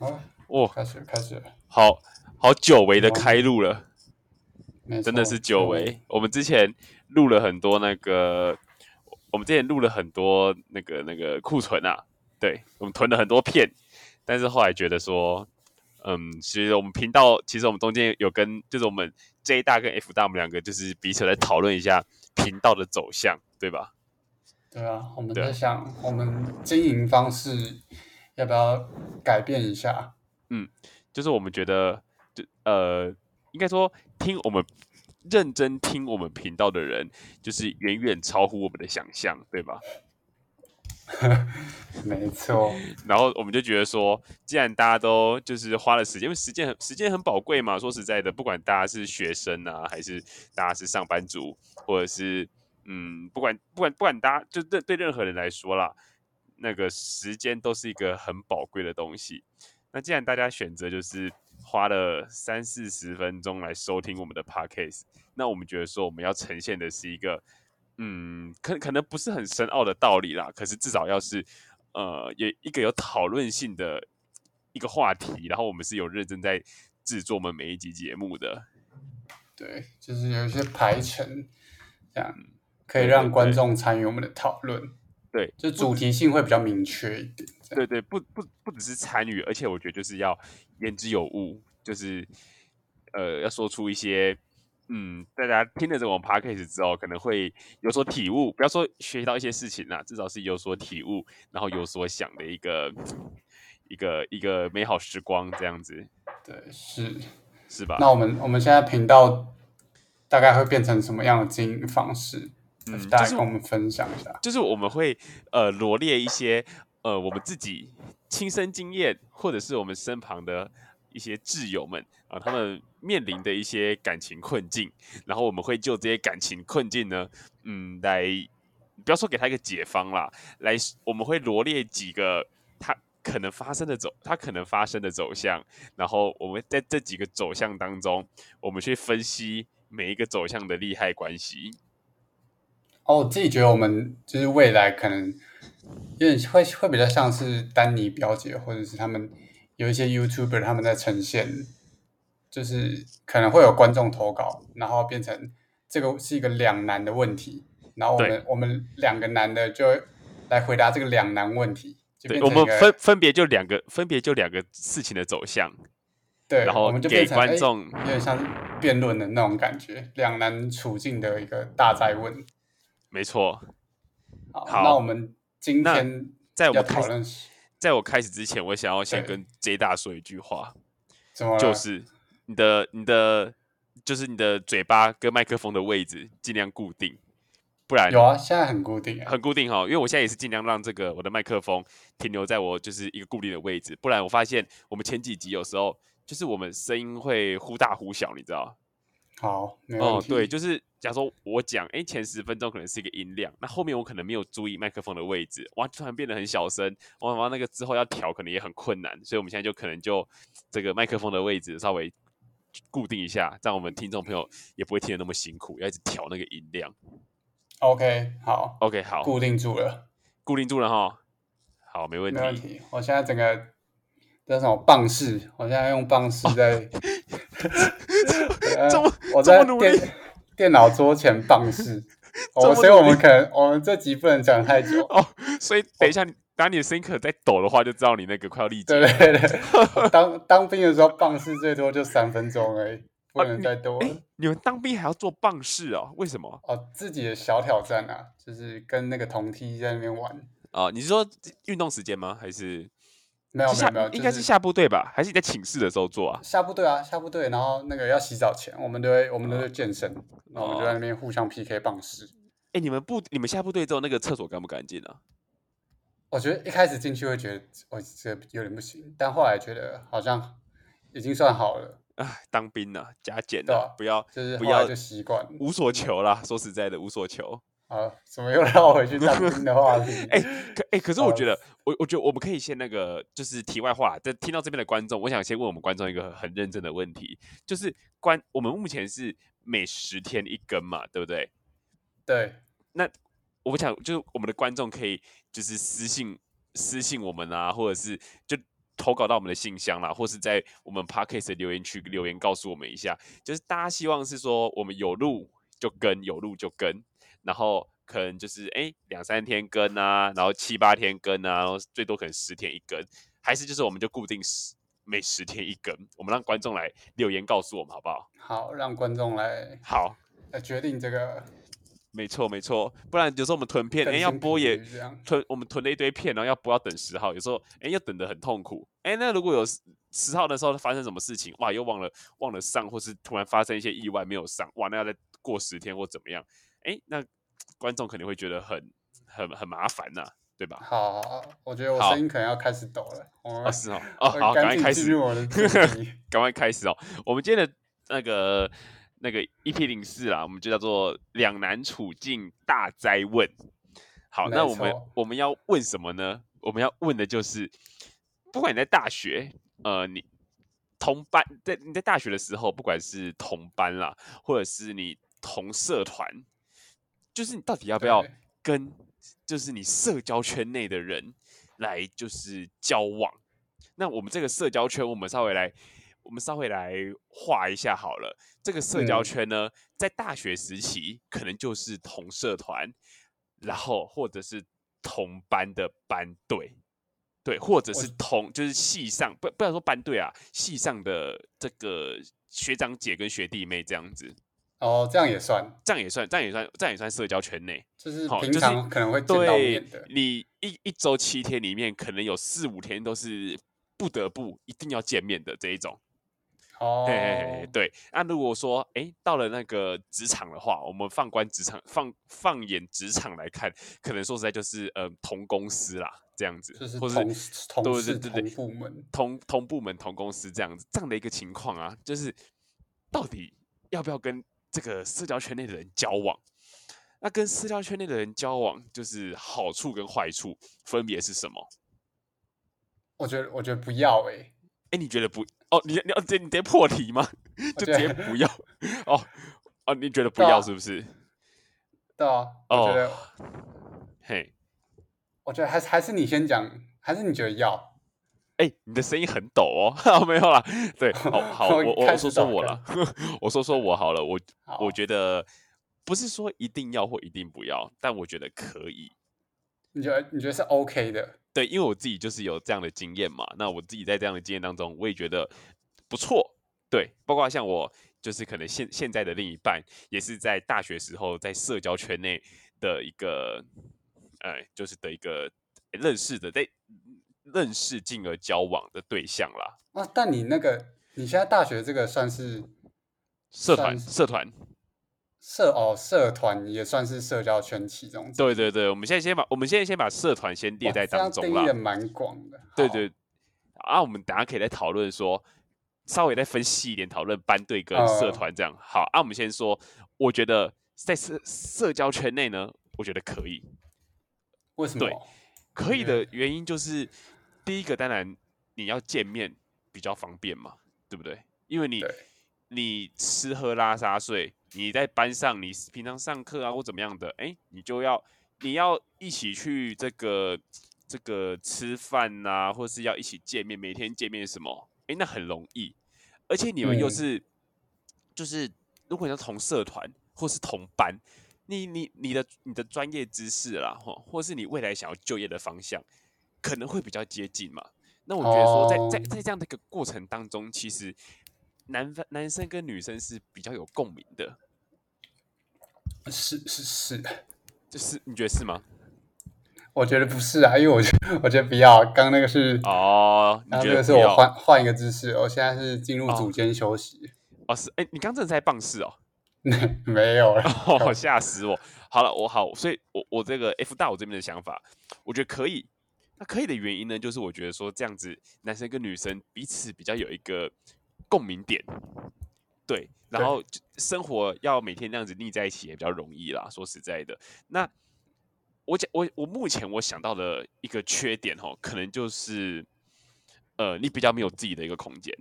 哦，哇，开始了开始。了，好好久违的开录了，真的是久违。我们之前录了很多那个，我们之前录了很多那个那个库存啊，对我们囤了很多片，但是后来觉得说，嗯，其实我们频道其实我们中间有跟就是我们 J 大跟 F 大我们两个就是彼此来讨论一下频道的走向，对吧？对啊，我们在想，我们经营方式要不要改变一下？嗯就是我们觉得，就呃，应该说听我们认真听我们频道的人，就是远远超乎我们的想象，对吧？没错，然后我们就觉得说，既然大家都就是花了时间，因为时间很时间很宝贵嘛。说实在的，不管大家是学生啊，还是大家是上班族，或者是嗯，不管不管不管大家就对对任何人来说啦，那个时间都是一个很宝贵的东西。那既然大家选择就是花了三四十分钟来收听我们的 podcast，那我们觉得说我们要呈现的是一个，嗯，可可能不是很深奥的道理啦，可是至少要是呃有一个有讨论性的一个话题，然后我们是有认真在制作我们每一集节目的。对，就是有一些排程，这样可以让观众参与我们的讨论，对，就主题性会比较明确一点。对对，不不不只是参与，而且我觉得就是要言之有物，就是呃要说出一些嗯，大家听了这种 podcast 之后可能会有所体悟，不要说学习到一些事情啦，至少是有所体悟，然后有所想的一个一个一个美好时光这样子，对，是。是吧？那我们我们现在频道大概会变成什么样的经营方式？嗯大就是家跟我们分享一下。就是我们会呃罗列一些呃我们自己亲身经验，或者是我们身旁的一些挚友们啊、他们面临的一些感情困境，然后我们会就这些感情困境呢，嗯，来不要说给他一个解方啦，来我们会罗列几个他可能发生的走，他可能发生的走向，然后我们在这几个走向当中，我们去分析每一个走向的利害关系。哦，我自己觉得我们就是未来可能有点会会比较像是丹尼表姐，或者是他们有一些 YouTuber 他们在呈现，就是可能会有观众投稿，然后变成这个是一个两难的问题，然后我们我们两个男的就来回答这个两难问题，就对，我们分分别就两个，分别就两个事情的走向，对，然后我们就给变成哎观众有点像辩论的那种感觉，两难处境的一个大灾问。没错。好，好那我们今天在我们讨论在我开始之前，我想要先跟 J 大说一句话，就是你的你的就是你的嘴巴跟麦克风的位置尽量固定，不然有啊，现在很固定啊。很固定哈，因为我现在也是尽量让这个我的麦克风停留在我就是一个固定的位置，不然我发现我们前几集有时候就是我们声音会忽大忽小，你知道？好，哦，对，就是假如说我讲，哎，前十分钟可能是一个音量，那后面我可能没有注意麦克风的位置，哇，突然变得很小声，哇，哇，那个之后要调可能也很困难，所以我们现在就可能就这个麦克风的位置稍微固定一下，这样我们听众朋友也不会听得那么辛苦，要一直调那个音量。OK，好，OK，好，固定住了，固定住了哈，好，没问题。没问题。我现在整个叫什么棒式，我现在用棒式在，呃这么我在电电脑桌前棒式。这么哦，所以我们可能我们这集不能讲太久。哦，所以等一下，你当你的声音可能在抖的话，就知道你那个快要力竭对了。对对，我当当兵的时候棒式最多就三分钟而已，不能再多了。哎，你们当兵还要做棒式哦？为什么？哦，自己的小挑战啊，就是跟那个同梯在那边玩。啊、你是说运动时间吗？还是没有没有没有，就是应该下部队吧？还是你在寝室的时候做啊？下部队啊，下部队，然后那个要洗澡前，我们都会我们都会健身，然后我们就在那边互相 PK 棒式。哎、你们部你们下部队之后，那个厕所干不干净啊？我觉得一开始进去会觉得我这有点不行，但后来觉得好像已经算好了，哎，当兵啊，加减啊，不要就是不要就习惯了。无所求啦。说实在的，无所求。啊，怎么又让我回去当兵的话题？哎、可哎、可是我觉得，我我觉得我们可以先那个，就是题外话，在听到这边的观众，我想先问我们观众一个很认真的问题，就是关我们目前是每十天一根嘛，对不对？对，那我想就是我们的观众可以就是私信私信我们啊，或者是就投稿到我们的信箱啦，或是在我们 podcast 的留言区留言告诉我们一下，就是大家希望是说我们有录就跟，有录就跟，然后可能就是哎两三天更啊，然后七八天更啊，然后最多可能十天一更，还是就是我们就固定十每十天一更，我们让观众来留言告诉我们好不好？好，让观众来好，来决定这个没错没错，不然有时候我们囤片，哎要播也。囤我们囤了一堆片，然后要播要等十号，有时候哎要等的很痛苦。哎，那如果有十十号的时候发生什么事情，哇，又忘了忘了上，或是突然发生一些意外没有上，哇，那要再过十天或怎么样？哎，那观众肯定会觉得很很很麻烦呐、对吧？好好好，我觉得我声音可能要开始抖了。哦，是哦，哦，好，赶快开始 赶快开始哦。我们今天的那个那个 EP 零四啊，我们就叫做两难处境大灾问。好，那我们我们要问什么呢？我们要问的就是，不管你在大学，呃，你同班在你在大学的时候，不管是同班啦，或者是你同社团，就是你到底要不要跟就是你社交圈内的人来就是交往？那我们这个社交圈，我们稍微来，我们稍微来画一下好了。这个社交嗯圈呢，在大学时期可能就是同社团，然后或者是同班的班队，对，或者是同就是系上，不不要说班队啊，系上的这个学长姐跟学弟妹这样子，哦，这样也算，这样也算，这样也算，这样也算社交圈内。就是平常可能会见到对面的。你一一周七天里面，可能有四五天都是不得不一定要见面的这一种。哦嘿嘿嘿，对。那如果说，哎，到了那个职场的话，我们放观职场，放放眼职场来看，可能说实在就是，呃，同公司啦，这样子，或就是同同部门。同同部门、同公司这样子这样的一个情况啊，就是到底要不要跟这个社交圈内的人交往？那跟社交圈内的人交往，就是好处跟坏处分别是什么？我觉得我觉得不要哎、哎，你觉得不？哦，你你要直接你直接破题吗？就直接不要？哦哦，你觉得不要是不是？对啊，我觉哦得、嘿，我觉得还是还是你先讲，还是你觉得要？哎，你的声音很抖哦，没有啦。对，好好，我我说说我了，我说说我好了，我我觉得不是说一定要或一定不要，但我觉得可以。你觉得你觉得是 OK 的？对，因为我自己就是有这样的经验嘛，那我自己在这样的经验当中，我也觉得不错。对，包括像我，就是可能现现在的另一半，也是在大学时候在社交圈内的一个，哎，就是的一个认识的，在认识进而交往的对象啦。啊，但你那个你现在大学这个算是社团，社团，社哦社团也算是社交圈其中对对对，我们现在先把我们现在先把社团先列在当中啦定义的。蛮广的。好，对对，啊，我们等下可以再讨论说，稍微再分析一点，讨论班队跟社呃团这样。好，啊，我们先说，我觉得在社社交圈内呢，我觉得可以，对为什么？对可以的原因就是，第一个当然你要见面比较方便嘛，对不对？因为你你吃喝拉撒睡，你在班上，你平常上课啊或怎么样的，哎，你就要你要一起去这个这个吃饭呐、或是要一起见面，每天见面什么，哎，那很容易，而且你们又嗯。是、就是如果你要同社团或是同班，你你你的你的专业知识啦，或或是你未来想要就业的方向，可能会比较接近嘛。那我觉得说在，在哦在这样的一个过程当中，其实男方男生跟女生是比较有共鸣的，是是是，就是你觉得是吗？我觉得不是啊，因为我觉得 我觉得不要。刚那个是哦，你刚觉那个是我？换换一个姿势，我现在是进入哦组间休息，哦，是哎，你刚真的在棒式哦，没有了。哦，吓死我！好了，我好，所以我我这个 F 大我这边的想法，我觉得可以。那可以的原因呢，就是我觉得说这样子，男生跟女生彼此比较有一个共鸣点，对，然后生活要每天这样子腻在一起也比较容易啦。说实在的，那我讲我我目前我想到的一个缺点哦，可能就是呃，你比较没有自己的一个空间，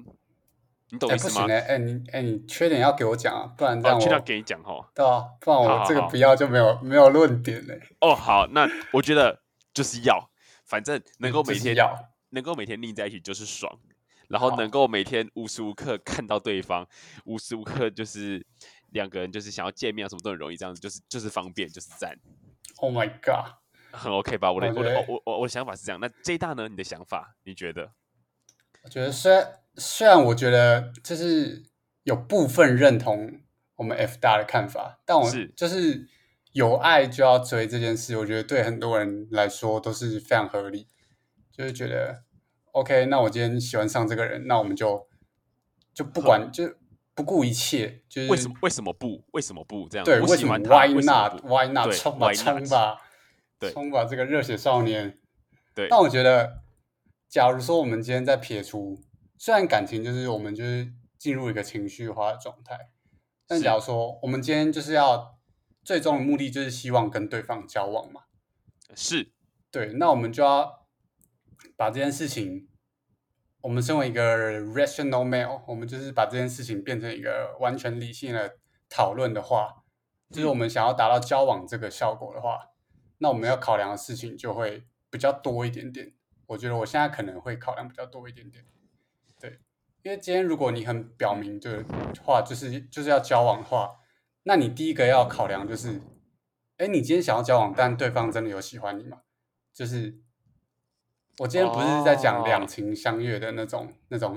你懂哎，意思吗？哎，哎你哎你缺点要给我讲啊，不然这哦，样我去到给你讲哦。对啊，不然我这个不要就没有没有论点嘞。哦，好，那我觉得就是要，反正能够每天能够每天腻在一起就是爽，然后能够每天无时无刻看到对方，无时无刻就是两个人就是想要见面啊，什么都很容易，这样子就是就是方便，就是赞，Oh my god！很 OK 吧？我的我的我我我的想法是这样，那 J 大呢？你的想法你觉得？我觉得虽然虽然我觉得就是有部分认同我们 F 大的看法，但我是就是有爱就要追这件事，我觉得对很多人来说都是非常合理。就是觉得 OK，那我今天喜欢上这个人，那我们就就不管就不顾一切，就是为什么为什么不为什么不这样？对，为什么 Why 为什么 not 不 Why not 冲吧冲吧，对冲吧这个热血少年。对但我觉得，假如说我们今天在撇除，虽然感情就是我们就是进入一个情绪化的状态，但假如说我们今天就是要最终的目的就是希望跟对方交往嘛，是对，那我们就要把这件事情，我们身为一个 rational male，我们就是把这件事情变成一个完全理性的讨论的话，就是我们想要达到交往这个效果的话，那我们要考量的事情就会比较多一点点。我觉得我现在可能会考量比较多一点点，对，因为今天如果你很表明的话，就是就是要交往的话，那你第一个要考量就是，哎，你今天想要交往，但对方真的有喜欢你吗？就是我今天不是在讲哦两情相悦的那种、那种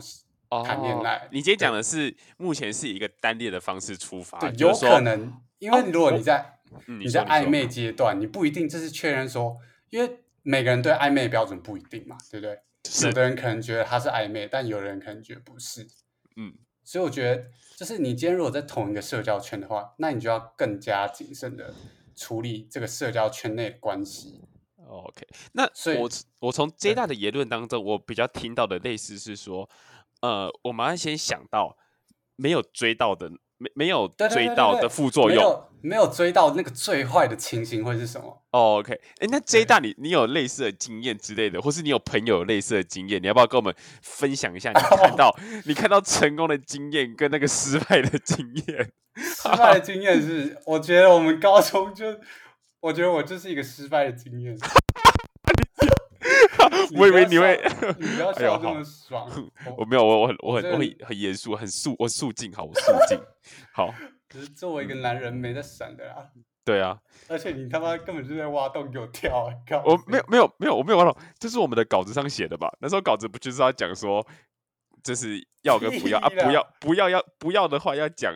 谈恋爱哦，你今天讲的是目前是以一个单恋的方式出发，对，有可能，因为哦如果你在、嗯你在暧昧阶段，你不一定就是确认说，因为每个人对暧昧的标准不一定嘛，对不对？是有的人可能觉得他是暧昧，但有的人可能觉得不是。嗯所以我觉得，就是你今天如果在同一个社交圈的话，那你就要更加谨慎的处理这个社交圈内的关系。OK，那所以我我从 J 对大的言论当中，我比较听到的类似是说，呃，我们要先想到没有追到的，没没有追到的副作用。没有没有追到那个最坏的情形会是什么？哦 OK，哎，那 J 对大你你有类似的经验之类的，或是你有朋友有类似的经验，你要不要跟我们分享一下你 看到你看到成功的经验跟那个失败的经验？失败的经验是，我觉得我们高中就，我觉得我就是一个失败的经验。我以为你会你不要 哎呦好笑这么爽。我没有，我我很我很我很很严肃，很肃，我肃静，好，我肃静，好，只是作为一个男人没得闪的啦，对啊，而且你他妈根本就在挖洞给我跳、我没有没有没有，我没有挖洞，这是我们的稿子上写的吧？那时候稿子不就是要讲说，就是要跟不要啊？不要不要要不要的话要讲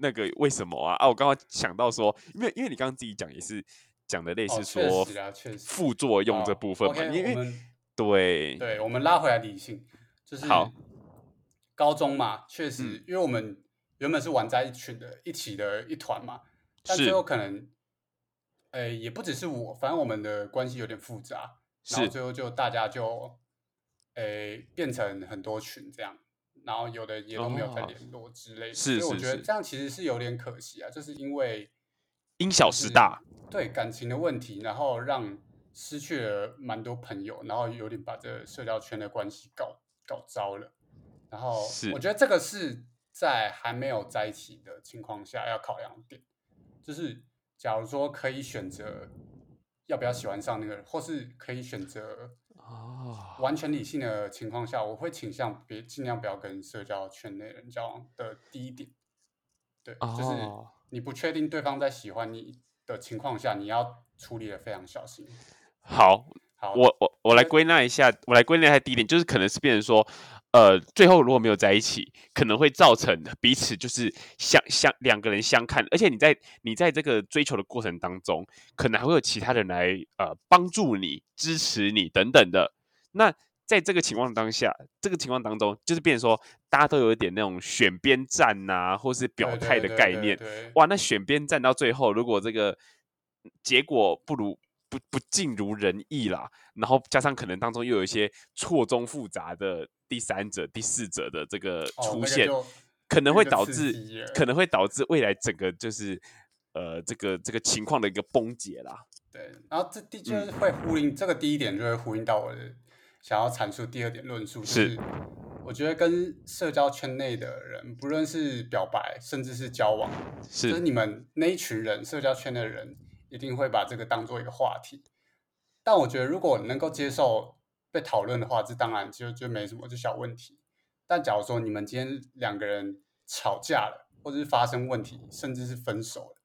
那个为什么啊？啊，我刚刚想到说，因为因为你刚刚自己讲也是讲的类似说副作用这哦部分嘛因为对。对，我们拉回来理性，就是好。高中嘛，确实，嗯。因为我们原本是玩在一群的一起的一团嘛，但最后可能，呃，也不只是我，反正我们的关系有点复杂，然后最后就大家就，诶，变成很多群这样，然后有的也都没有再哦。联络之类的，所以我觉得这样其实是有点可惜啊，就是因为因小失大，对感情的问题，然后让失去了蛮多朋友，然后有点把这个社交圈的关系搞搞糟了。然后我觉得这个是在还没有在一起的情况下要考量的点，就是假如说可以选择要不要喜欢上那个人，或是可以选择哦，完全理性的情况下，我会倾向别尽量不要跟社交圈内人交往的第一点。对，就是哦你不确定对方在喜欢你的情况下，你要处理的非常小心。好，好，我我我来归纳一下，我来归纳一下第一点，就是可能是变成说，呃，最后如果没有在一起，可能会造成彼此就是相相两个人相看，而且你在你在这个追求的过程当中，可能还会有其他人来呃帮助你、支持你等等的。那在这个情况当下，这个情况当中，就是变成说大家都有一点那种选边站呐、或是表态的对对概念。对哇，那选边站到最后，如果这个结果不如不不尽如人意啦，然后加上可能当中又有一些错综复杂的第三者、第四者的这个哦那个出现，可能会导致可能会导致未来整个就是呃这个这个情况的一个崩解啦。对，然后这第嗯。就是会呼应、这个第一点，就会呼应到我的想要阐述第二点论述，就是。是我觉得跟社交圈内的人，不论是表白，甚至是交往，就是是你们那一群人，社交圈的人，一定会把这个当做一个话题。但我觉得，如果能够接受被讨论的话，这当然就就没什么，就小问题。但假如说你们今天两个人吵架了，或者是发生问题，甚至是分手了，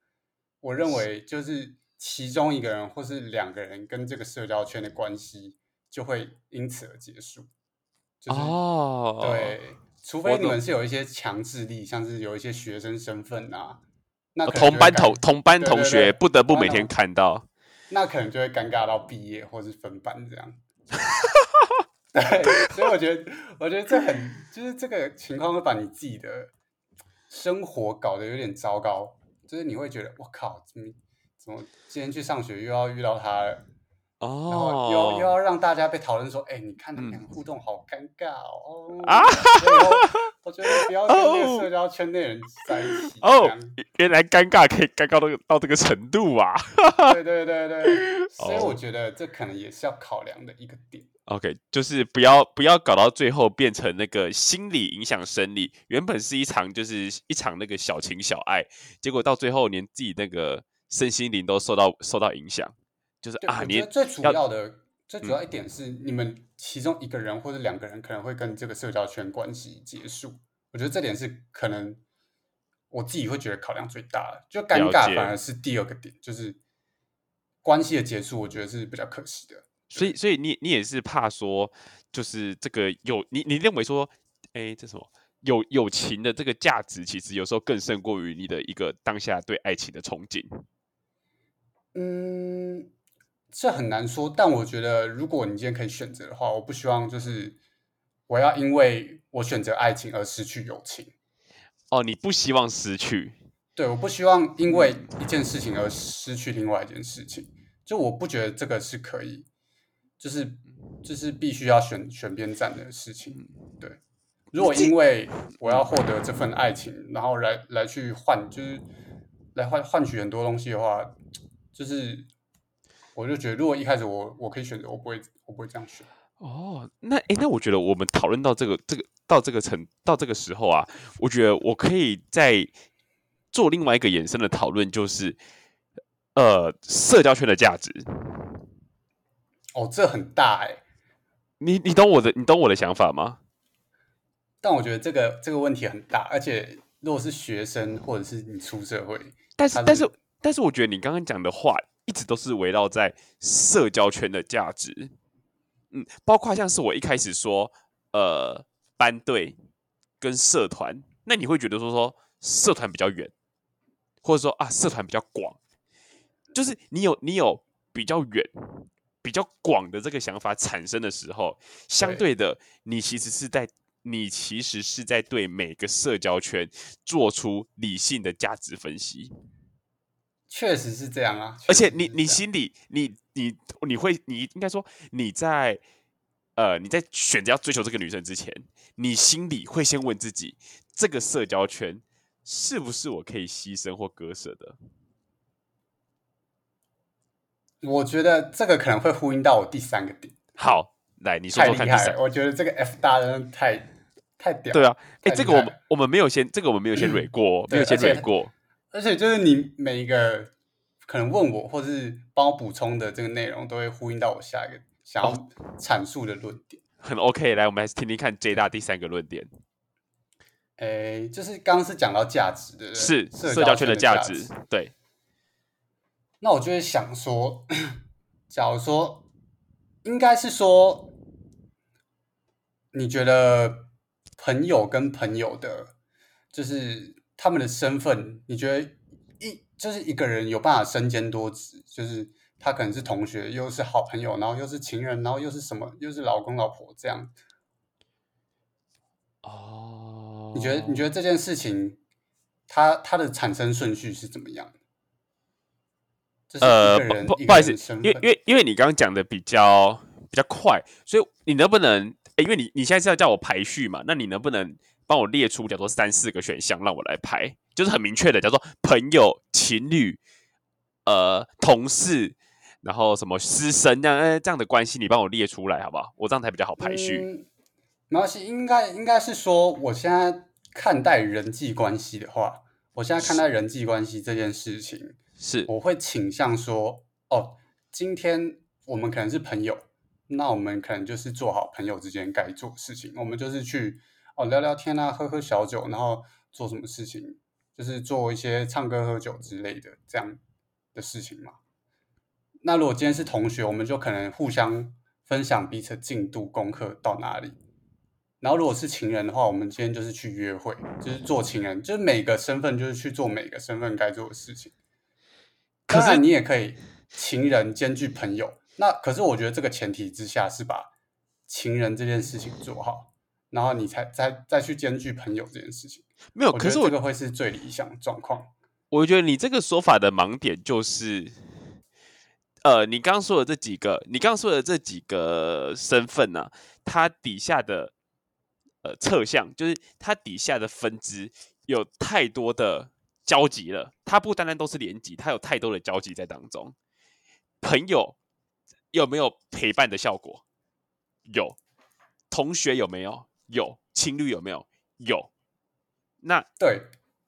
我认为就是其中一个人或是两个人跟这个社交圈的关系就会因此而结束。就是、哦，对，除非你们是有一些强制力，像是有一些学生身份啊，那同班同同班同学不得不每天看到。那可能就会尴尬到毕业或是分班这样。对，所以我觉得，我觉得这很，就是这个情况会把你自己的生活搞得有点糟糕，就是你会觉得，我靠，怎么怎么今天去上学又要遇到他了，然后又、又哦，要让大家被讨论说，哎、你看他们嗯。两个互动好尴尬哦，哦啊？所以我我觉得不要跟那个 哦。社交圈内人在一起，哦原来尴尬可以尴尬到到这个程度啊。对对对对，所以我哦觉得这可能也是要考量的一个点。OK，就是不要不要搞到最后变成那个心理影响生理，原本是一场就是一场那个小情小爱，结果到最后连自己那个身心灵都受到受到影响，就是，啊，我你最主要的、最主要一点是，你们其中一个人或者两个人可能会跟这个社交圈关系结束。我觉得这点是可能我自己会觉得考量最大的，就尴尬反而是第二个点，就是关系的结束，我觉得是比较可惜的。所以所以你你也是怕说，就是这个有你你认为说，哎，这什么友友情的这个价值，其实有时候更胜过于你的一个当下对爱情的憧憬。嗯，这很难说，但我觉得如果你今天可以选择的话，我不希望就是我要因为我选择爱情而失去友情。哦，你不希望失去，对，我不希望因为一件事情而失去另外一件事情。就我不觉得这个是可以，就是就是必须要选选边站的事情。对，如果因为我要获得这份爱情，然后来来去换，就是来换换取很多东西的话，就是我就觉得，如果一开始我我可以选择，我不会我不会这样选。哦，那诶，那我觉得我们讨论到这个这个到这个层到这个时候啊，我觉得我可以再做另外一个延伸的讨论，就是呃社交圈的价值。哦，这很大哎、你你懂我的你懂我的想法吗？但我觉得这个这个问题很大，而且如果是学生或者是你出社会，但是但是但是我觉得你刚刚讲的话一直都是围绕在社交圈的价值。嗯，包括像是我一开始说，呃，班队跟社团，那你会觉得说说社团比较远，或者说啊社团比较广，就是你有你有比较远、比较广的这个想法产生的时候，相对的，你其实是在你其实是在对每个社交圈做出理性的价值分析。确实是这样啊。而且你你心里你你你会你应该说你在呃你在选择要追求这个女生之前，你心里会先问自己，这个社交圈是不是我可以牺牲或割舍的？我觉得这个可能会呼应到我第三个点，好，来你说说看第三厉害。。我觉得这个 F 大太太屌。对啊，哎、太这个我们我们没有先，这个我们没有先蕊过哦，没有先蕊过。而且就是你每一个可能问我或是帮我补充的这个内容，都会呼应到我下一个想要哦阐述的论点。很 OK，来，我们还是听听看 J 大第三个论点，诶，就是刚刚是讲到价值的，是社社交圈的的价值值。。对，那我就会想说，假如说，应该是说，你觉得朋友跟朋友的，就是他们的身份，你觉得一就是一个人有办法身兼多职，就是他可能是同学，又是好朋友，然后又是情人，然后又是什么，又是老公老婆这样，哦，你觉得你觉得这件事情，它它的产生顺序是怎么样呃，不不好意思，因为因为因为你刚刚讲的比较比较快，所以你能不能？诶因为你你现在是要叫我排序嘛，那你能不能帮我列出叫做三四个选项让我来排？就是很明确的，叫做朋友、情侣、呃同事，然后什么师生这样呃这样的关系，你帮我列出来好不好？我这样才比较好排序。嗯、没关系，应该应该是说，我现在看待人际关系的话，我现在看待人际关系这件事情，是我会倾向说，哦，今天我们可能是朋友，那我们可能就是做好朋友之间该做的事情，我们就是去哦聊聊天啊，喝喝小酒，然后做什么事情，就是做一些唱歌、喝酒之类的这样的事情嘛。那如果今天是同学，我们就可能互相分享彼此进度、功课到哪里。然后如果是情人的话，我们今天就是去约会，就是做情人，就是每个身份就是去做每个身份该做的事情。可是，你也可以情人兼具朋友。那可是我觉得这个前提之下是把情人这件事情做好，然后你才再再去兼具朋友这件事情。没有，可是我觉得这个会是最理想的状况。我觉得你这个说法的盲点就是，呃，你刚刚说的这几个，你刚刚说的这几个身份呢、它底下的呃侧向，就是它底下的分支有太多的交集了，它不单单都是连级，它有太多的交集在当中。朋友有没有陪伴的效果？有。同学有没有？有。情侣有没有？有。那对，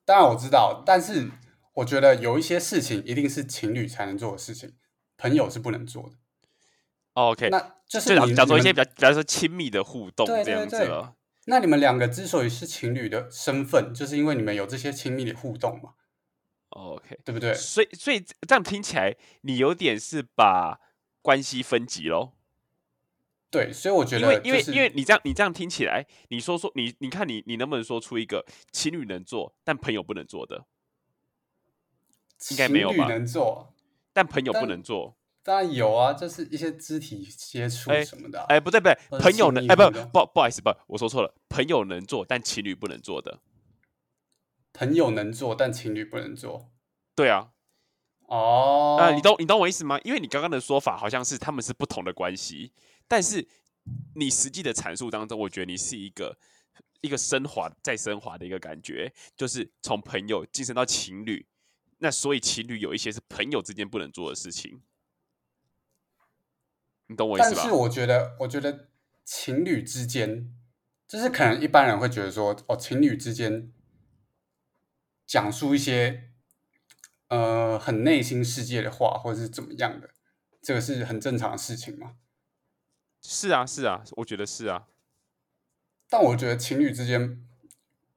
当然我知道，但是我觉得有一些事情一定是情侣才能做的事情，朋友是不能做的。哦 OK，那就是你讲说一些比较比较说亲密的互动这样子了。那你们两个之所以是情侣的身份，就是因为你们有这些亲密的互动嘛，OK，对不对？所以所以这样听起来，你有点是把关系分级喽。对，所以我觉因为得、就是、因为因为你这样你这样听起来，你说说你你看你你能不能说出一个情侣能做但朋友不能做的，应该没有情侣吧能做，但朋友不能做？当然有啊，就是一些肢体接触哎什么的啊、哎，不对不对，朋友能哎不不不好意思不，我说错了，朋友能做但情侣不能做的。朋友能做，但情侣不能做。对啊，哦，啊，你懂你懂我意思吗？因为你刚刚的说法好像是他们是不同的关系，但是你实际的阐述当中，我觉得你是一个一个升华再升华的一个感觉，就是从朋友晋升到情侣。那所以情侣有一些是朋友之间不能做的事情，你懂我意思吧？但是我觉得，我觉得情侣之间，就是可能一般人会觉得说，哦，情侣之间讲述一些呃很内心世界的话，或者是怎么样的，这个是很正常的事情嘛。是啊是啊，我觉得是啊。但我觉得情侣之间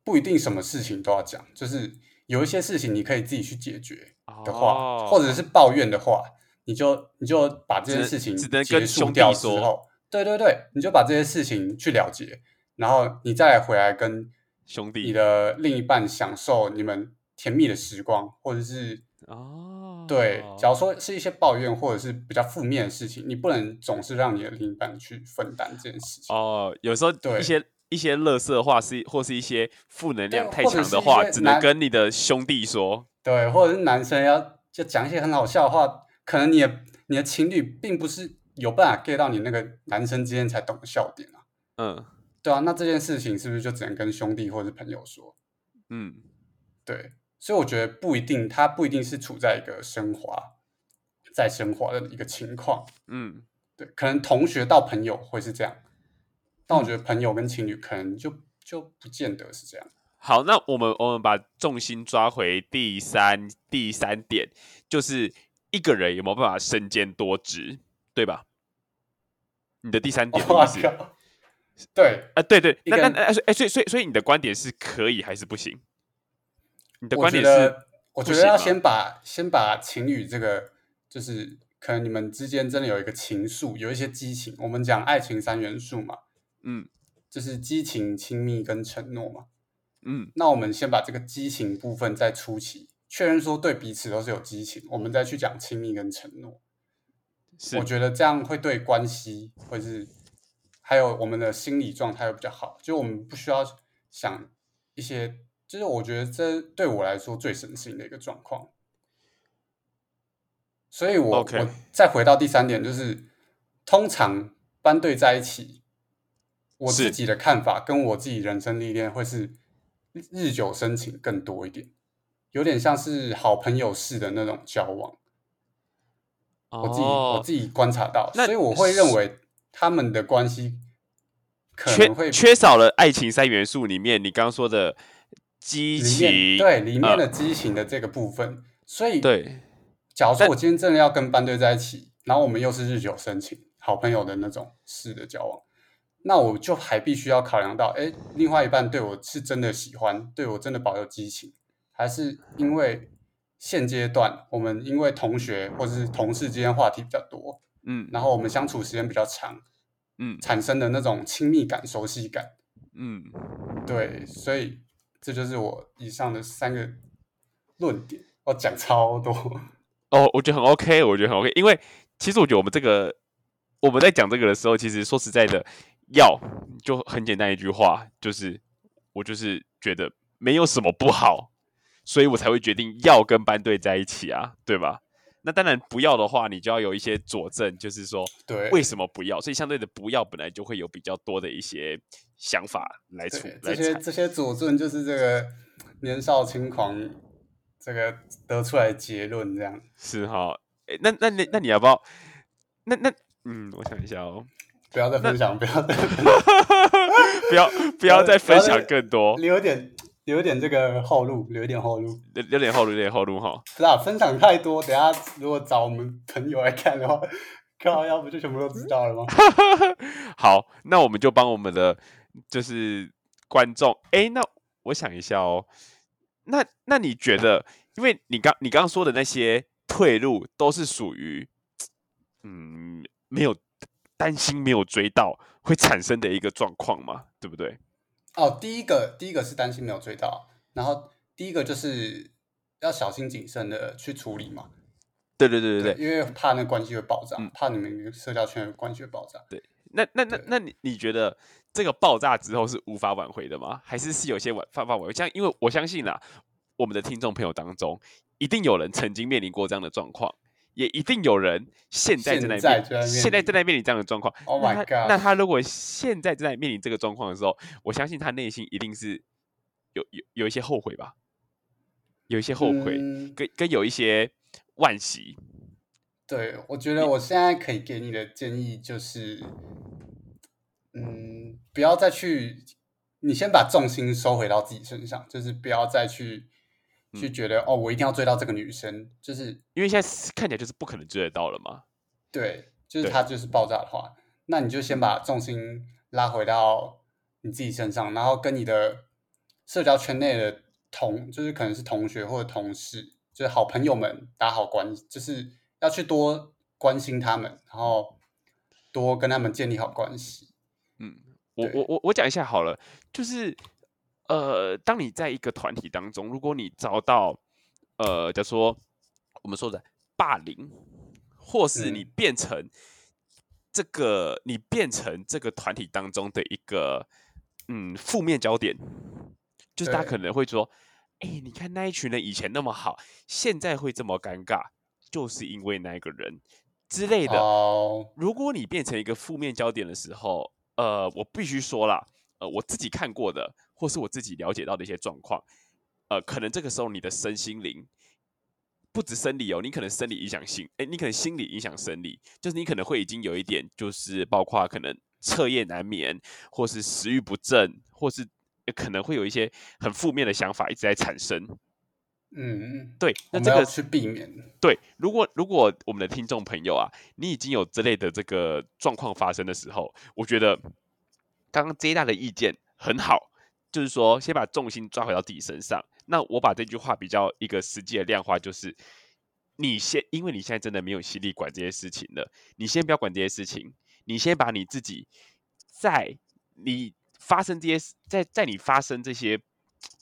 不一定什么事情都要讲，就是有一些事情你可以自己去解决的话，哦或者是抱怨的话，你就你就把这件事情只能结跟兄弟束掉之说后，对对对，你就把这些事情去了结，然后你再回来跟兄弟你的另一半享受你们甜蜜的时光，或者是哦，对，假如说是一些抱怨或者是比较负面的事情，你不能总是让你的另一半去分担这件事情。哦，有时候对一些一些乐色话是或是一些负能量太强的话，只能跟你的兄弟说。对，或者是男生要就讲一些很好笑的话，可能你的你的情侣并不是有办法 get 到你那个男生之间才懂的笑点啊。嗯对啊，那这件事情是不是就只能跟兄弟或者是朋友说？嗯，对，所以我觉得不一定，他不一定是处在一个升华，在升华的一个情况。嗯，对，可能同学到朋友会是这样，但我觉得朋友跟情侣可能就就不见得是这样。好，那我们我们把重心抓回第三第三点，就是一个人有没有办法身兼多职，对吧？你的第三点的哇意思？对，啊，对对，那那哎所以所以所以所以你的观点是可以还是不行？你的我观点是觉得，我觉得要先把先把情侣这个，就是可能你们之间真的有一个情愫，有一些激情。我们讲爱情三元素嘛，嗯就是激情、亲密跟承诺嘛。嗯那我们先把这个激情部分在初期确认说对彼此都是有激情，我们再去讲亲密跟承诺。我觉得这样会对关系，或是还有我们的心理状态会比较好。就我们不需要想一些，就是我觉得这对我来说最省心的一个状况。所以我我再回到第三点，就是通常班队在一起，我自己的看法跟我自己人生历练会是日日久生情更多一点，有点像是好朋友式的那种交往。我自己、我哦，自己观察到，所以我会认为他们的关系可缺能会缺少了爱情三元素里面你刚刚说的激里情，面对里面呃的激情的这个部分。所以，对，假如说我今天真的要跟班队在一起，然后我们又是日久生情，好朋友的那种式的交往，那我就还必须要考量到，哎，另外一半对我是真的喜欢，对我真的保有激情，还是因为现阶段我们因为同学或者是同事之间话题比较多，嗯然后我们相处时间比较长，嗯产生的那种亲密感、熟悉感。嗯，对，所以这就是我以上的三个论点，我讲超多。哦，我觉得很 OK，我觉得很 OK，因为其实我觉得我们这个我们在讲这个的时候，其实说实在的，要就很简单一句话，就是我就是觉得没有什么不好，所以我才会决定要跟班队在一起啊，对吧？那当然不要的话，你就要有一些佐证，就是说对，为什么不要，所以相对的不要本来就会有比较多的一些想法来处。这些这些佐证就是这个年少轻狂这个得出来的结论，这样是哈，诶那那那那你要不要？那那嗯，我想一下哦，不要再分享，不要再不要不要再分享更多，你有点留点这个后路，留点后路。留留点后路，留点后路哈。不是啊，分享太多，等下如果找我们朋友来看的话，靠，要不就全部都知道了吗？好，那我们就帮我们的就是观众，哎，那我想一下哦，那那你觉得，因为你刚你刚刚说的那些退路都是属于，嗯，没有担心没有追到会产生的一个状况嘛，对不对？哦，第一个第一个是担心没有追到，然后第一个就是要小心谨慎的去处理嘛。对对对对对。因为怕那关系会爆炸，嗯怕你们社交圈的关系会爆炸。对那那那那你你觉得这个爆炸之后是无法挽回的吗？还是是有些挽挽回？像因为我相信啦，我们的听众朋友当中，一定有人曾经面临过这样的状况，也一定有人现在正在面现在正在面临这样的状况。Oh 那 my 他 god！那他如果现在正在面临这个状况的时候，我相信他内心一定是有有有一些后悔吧，有一些后悔，嗯跟跟有一些惋惜。对，我觉得我现在可以给你的建议就是，嗯，不要再去，你先把重心收回到自己身上，就是不要再去去嗯觉得、哦，我一定要追到这个女生，就是因为现在看起来就是不可能追得到了嘛。对，就是对她就是爆炸的话，那你就先把重心拉回到你自己身上，然后跟你的社交圈内的同，就是可能是同学或者同事，就是好朋友们打好关系，就是要去多关心他们，然后多跟他们建立好关系。嗯，我我我我讲一下好了，就是呃，当你在一个团体当中，如果你遭到呃，假如说我们说的霸凌，或是你嗯。变成这个，你变成这个团体当中的一个嗯负面焦点，就是大家可能会说，哎、你看那一群人以前那么好，现在会这么尴尬，就是因为那个人之类的。哦，如果你变成一个负面焦点的时候，呃，我必须说啦，呃，我自己看过的，或是我自己了解到的一些状况，呃，可能这个时候你的身心灵不止生理哦，你可能生理影响心，哎，你可能心理影响生理，就是你可能会已经有一点，就是包括可能彻夜难眠，或是食欲不振，或是呃可能会有一些很负面的想法一直在产生。嗯，对，我们要那这个去避免。对，如果如果我们的听众朋友啊，你已经有这类的这个状况发生的时候，我觉得刚刚 J 大的意见很好，就是说先把重心抓回到自己身上。那我把这句话比较一个实际的量化，就是你先，因为你现在真的没有心力管这些事情了，你先不要管这些事情，你先把你自己在你发生这些在在你发生这些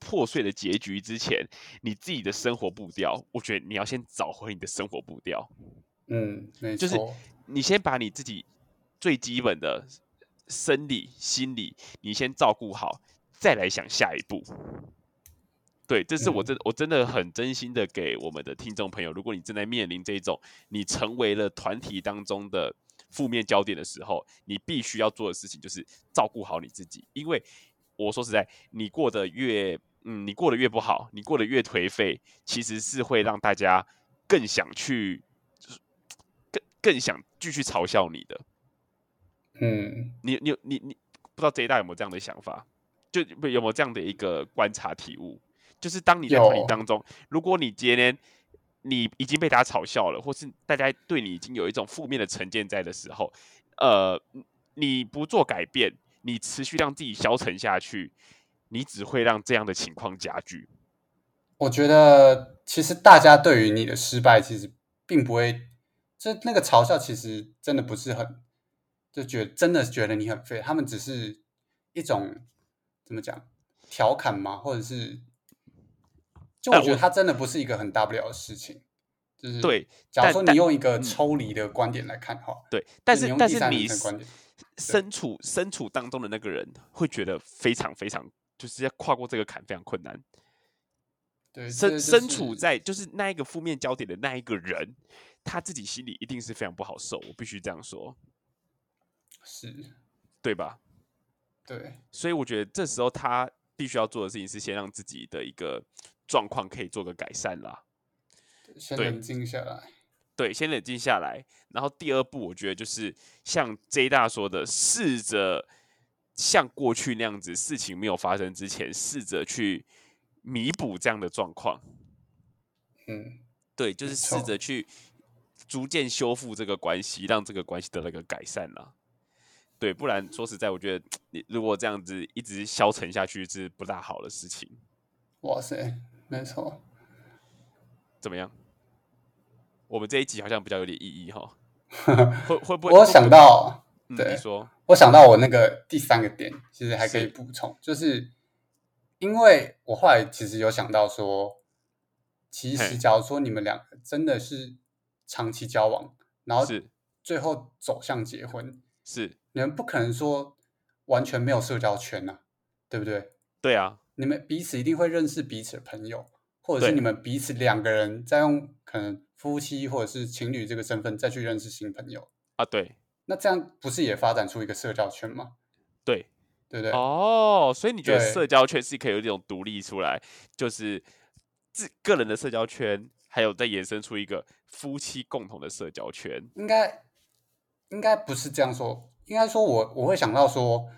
破碎的结局之前，你自己的生活步调，我觉得你要先找回你的生活步调。嗯，没就是。你先把你自己最基本的生理、心理，你先照顾好，再来想下一步。对，这是我嗯真、我真的很真心的给我们的听众朋友，如果你正在面临这种你成为了团体当中的负面焦点的时候，你必须要做的事情就是照顾好你自己，因为我说实在，你过得越嗯，你过得越不好，你过得越颓废，其实是会让大家更想去，就是更更想继续嘲笑你的。嗯，你你你你不知道这一代有没有这样的想法？就有没有这样的一个观察体悟？就是当你在团体有当中，如果你今天你已经被大家嘲笑了，或是大家对你已经有一种负面的成见在的时候，呃，你不做改变，你持续让自己消沉下去，你只会让这样的情况加剧。我觉得其实大家对于你的失败，其实并不会，就那个嘲笑，其实真的不是很，就觉得真的觉得你很废，他们只是一种怎么讲调侃吗？或者是，就我觉得它真的不是一个很大不了的事情。就是对，假如说你用一个抽离的观点来看哈，对，但是用但是你身处身处当中的那个人会觉得非常非常，就是要跨过这个坎非常困难。对，身就身处在就是那一个负面焦点的那一个人，他自己心里一定是非常不好受，我必须这样说，是，对吧？对，所以我觉得这时候他必须要做的事情是先让自己的一个状况可以做个改善啦。先冷静下来，对，先冷静下来。然后第二步，我觉得就是像 J 大说的，试着像过去那样子，事情没有发生之前，试着去弥补这样的状况。嗯，对，就是试着去逐渐修复这个关系，让这个关系得到一个改善啦。对，不然说实在，我觉得你如果这样子一直消沉下去，是不大好的事情。哇塞，没错，怎么样？我们这一集好像比较有点意义哈，会会不会？我想到，嗯，对你说，我想到我那个第三个点，其实还可以是补充，就是因为我后来其实有想到说，其实假如说你们两个真的是长期交往，然后是最后走向结婚，是，你们不可能说完全没有社交圈呐、对不对？对啊，你们彼此一定会认识彼此的朋友，或者是你们彼此两个人再用可能夫妻或者是情侣这个身份再去认识新朋友，啊，对那这样不是也发展出一个社交圈吗？对，对不对？哦，所以你觉得社交圈是可以有一种独立出来，就是自个人的社交圈，还有再延伸出一个夫妻共同的社交圈。应该应该不是这样说，应该说我我会想到说，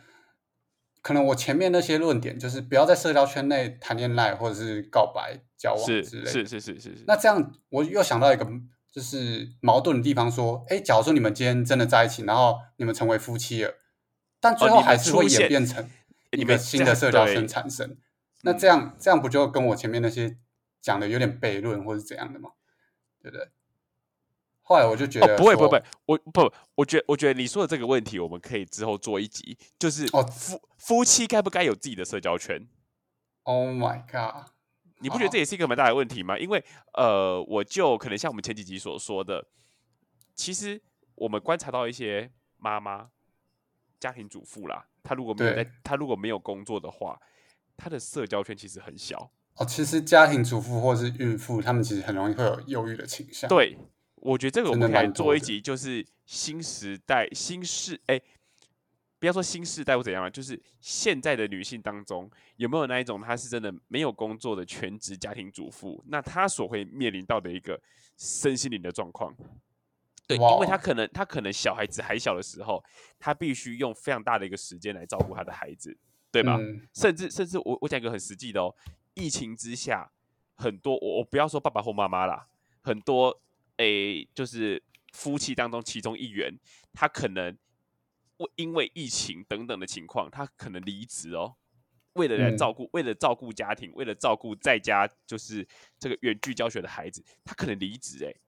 可能我前面那些论点就是不要在社交圈内谈恋爱或者是告白、交往是之类的。是是是是是，那这样我又想到一个就是矛盾的地方，说，哎，假如说你们今天真的在一起，然后你们成为夫妻了，但最后还是会演变成一个新的社交圈产生。那嗯这样这样不就跟我前面那些讲的有点悖论，或是怎样的吗？对不对？后来我就觉得、哦，不会不会不会，我不，我觉得我觉得你说的这个问题，我们可以之后做一集，就是哦夫夫妻该不该有自己的社交圈？，Oh my god！你不觉得好这也是一个蛮大的问题吗？因为呃，我就可能像我们前几集所说的，其实我们观察到一些妈妈、家庭主妇啦，她如果没有在，她如果没有工作的话，她的社交圈其实很小。哦，其实家庭主妇或是孕妇，他们其实很容易会有忧郁的倾向。，对，我觉得这个我们可以做一集，就是新时代、新世，哎，不要说新时代或怎样啊，就是现在的女性当中，有没有那一种她是真的没有工作的全职家庭主妇？那她所会面临到的一个身心灵的状况。对，因为她可能她可能小孩子还小的时候，她必须用非常大的一个时间来照顾她的孩子，对吧？嗯，甚至甚至我我讲一个很实际的哦，疫情之下，很多我我不要说爸爸或妈妈啦，很多诶就是夫妻当中其中一员，他可能为因为疫情等等的情况，他可能离职哦，为了来嗯照顾，为了照顾家庭，为了照顾在家就是这个远距教学的孩子，他可能离职诶。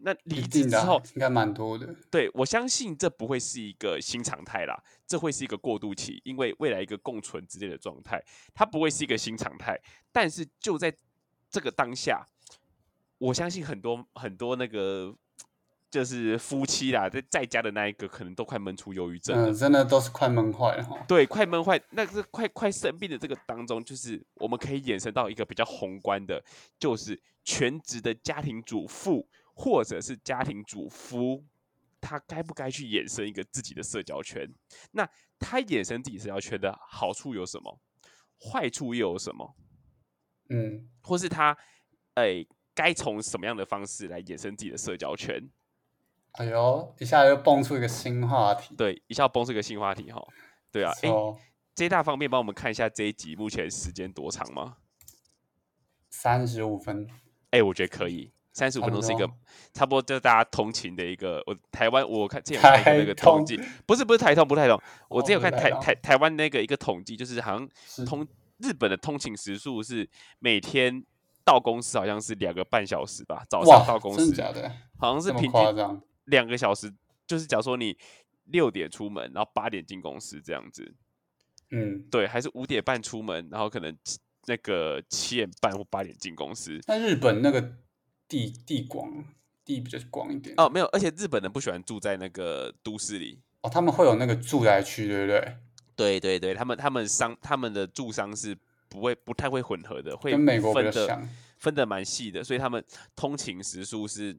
那离职之后，应该蛮多的。对我相信这不会是一个新常态啦，这会是一个过渡期，因为未来一个共存之类的状态，它不会是一个新常态。但是就在这个当下，我相信很多很多那个就是夫妻啦，在在家的那一个，可能都快闷出忧郁症了。嗯，真的都是快闷坏了哈。对，快闷坏，那是快快生病的这个当中，就是我们可以衍生到一个比较宏观的，就是全职的家庭主妇或者是家庭主夫，他该不该去衍生一个自己的社交圈？那他衍生自己社交圈的好处有什么？坏处又有什么？嗯，或是他，哎，该从什么样的方式来衍生自己的社交圈？哎呦，一下又蹦出一个新话题。对，一下蹦出一个新话题哈。对啊，哎，说这大方便帮我们看一下这一集目前时间多长吗？三十五分，哎、我觉得可以，三十五分钟是一个差不多就是大家通勤的一个。我台湾我看之前有看一个那个统计，不是不是台通不是台通，我哦之前有看台台台湾那个一个统计，就是好像通日本的通勤时速是每天到公司好像是两个半小时吧，早上到公司的假的？好像是平均？两个小时，就是假如说你六点出门，然后八点进公司这样子，嗯，对，还是五点半出门，然后可能那个七点半或八点进公司。那日本那个地地广地比较广一点哦，没有，而且日本人不喜欢住在那个都市里。哦，他们会有那个住宅区，对不对？对对对，他们他们商他们的住商是不会不太会混合的，会跟美国分的。分的蛮细的，所以他们通勤时速是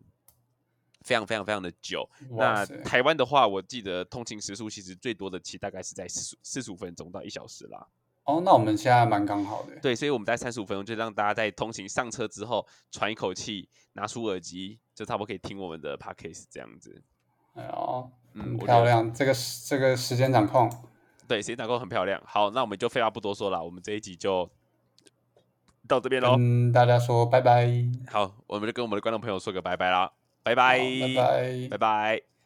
非常非常非常的久。那台湾的话，我记得通勤时速其实最多的期大概是在四四十五分钟到一小时啦。哦，那我们现在蛮刚好的。对，所以我们在三十五分钟就让大家在通勤上车之后喘一口气，拿出耳机，就差不多可以听我们的 podcast 这样子。哎呦，嗯漂亮，这个时这个时间掌控。对，时间打工很漂亮。好，那我们就废话不多说了，我们这一集就到这边喽。嗯大家说拜拜，好，我们就跟我们的观众朋友说个拜拜啦，拜拜，拜拜拜拜。